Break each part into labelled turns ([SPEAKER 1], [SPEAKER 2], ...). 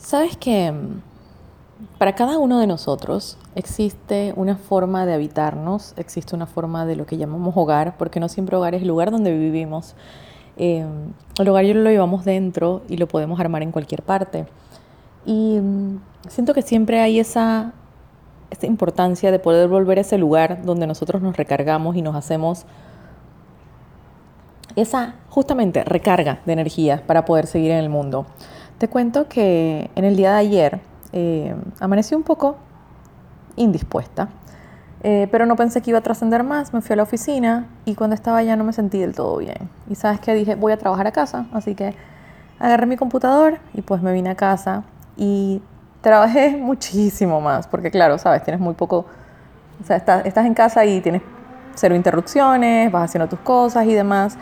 [SPEAKER 1] Sabes que para cada uno de nosotros existe una forma de habitarnos, existe una forma de lo que llamamos hogar, porque no siempre hogar es el lugar donde vivimos. Eh, el hogar yo lo llevamos dentro y lo podemos armar en cualquier parte. Y mm, siento que siempre hay esa, esa importancia de poder volver a ese lugar donde nosotros nos recargamos y nos hacemos esa justamente recarga de energía para poder seguir en el mundo. Te cuento que en el día de ayer eh, amanecí un poco indispuesta, eh, pero no pensé que iba a trascender más. Me fui a la oficina y cuando estaba allá no me sentí del todo bien. Y sabes que dije, voy a trabajar a casa, así que agarré mi computador y pues me vine a casa y trabajé muchísimo más, porque claro, sabes, tienes muy poco, o sea, estás, estás en casa y tienes cero interrupciones, vas haciendo tus cosas y demás.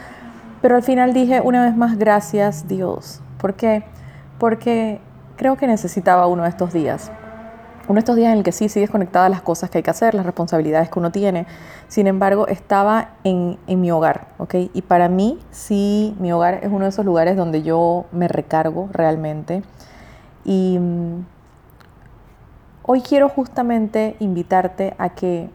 [SPEAKER 1] Pero al final dije una vez más, gracias Dios. ¿Por qué? Porque creo que necesitaba uno de estos días. Uno de estos días en el que sí sigues conectada a las cosas que hay que hacer, las responsabilidades que uno tiene. Sin embargo, estaba en, en mi hogar, ¿ok? Y para mí, sí, mi hogar es uno de esos lugares donde yo me recargo realmente. Y mm, hoy quiero justamente invitarte a que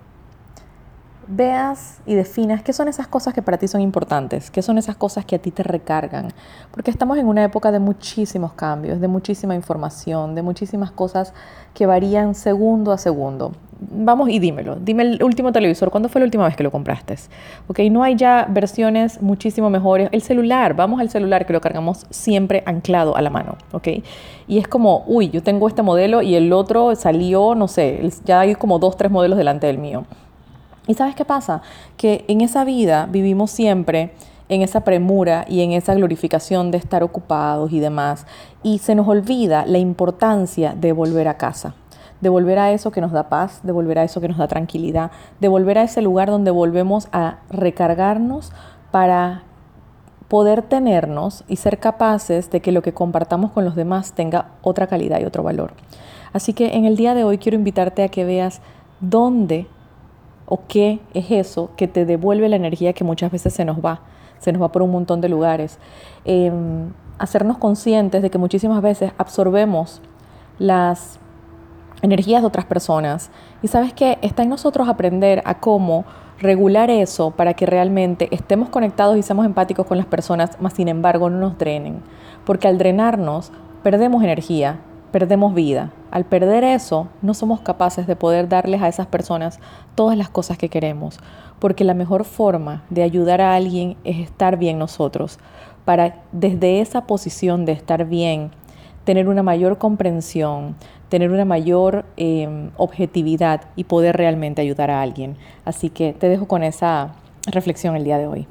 [SPEAKER 1] veas y definas qué son esas cosas que para ti son importantes, qué son esas cosas que a ti te recargan, porque estamos en una época de muchísimos cambios, de muchísima información, de muchísimas cosas que varían segundo a segundo. Vamos y dímelo, dime el último televisor, ¿cuándo fue la última vez que lo compraste? Ok, no hay ya versiones muchísimo mejores. El celular, vamos al celular que lo cargamos siempre anclado a la mano, ok. Y es como, uy, yo tengo este modelo y el otro salió, no sé, ya hay como dos, tres modelos delante del mío. ¿Y sabes qué pasa? Que en esa vida vivimos siempre en esa premura y en esa glorificación de estar ocupados y demás. Y se nos olvida la importancia de volver a casa, de volver a eso que nos da paz, de volver a eso que nos da tranquilidad, de volver a ese lugar donde volvemos a recargarnos para poder tenernos y ser capaces de que lo que compartamos con los demás tenga otra calidad y otro valor. Así que en el día de hoy quiero invitarte a que veas dónde o qué es eso que te devuelve la energía que muchas veces se nos va, se nos va por un montón de lugares. Em, hacernos conscientes de que muchísimas veces absorbemos las energías de otras personas. Y sabes que está en nosotros aprender a cómo regular eso para que realmente estemos conectados y seamos empáticos con las personas, mas sin embargo no nos drenen. Porque al drenarnos perdemos energía perdemos vida. Al perder eso, no somos capaces de poder darles a esas personas todas las cosas que queremos, porque la mejor forma de ayudar a alguien es estar bien nosotros, para desde esa posición de estar bien, tener una mayor comprensión, tener una mayor em, objetividad y poder realmente ayudar a alguien. Así que te dejo con esa reflexión el día de hoy.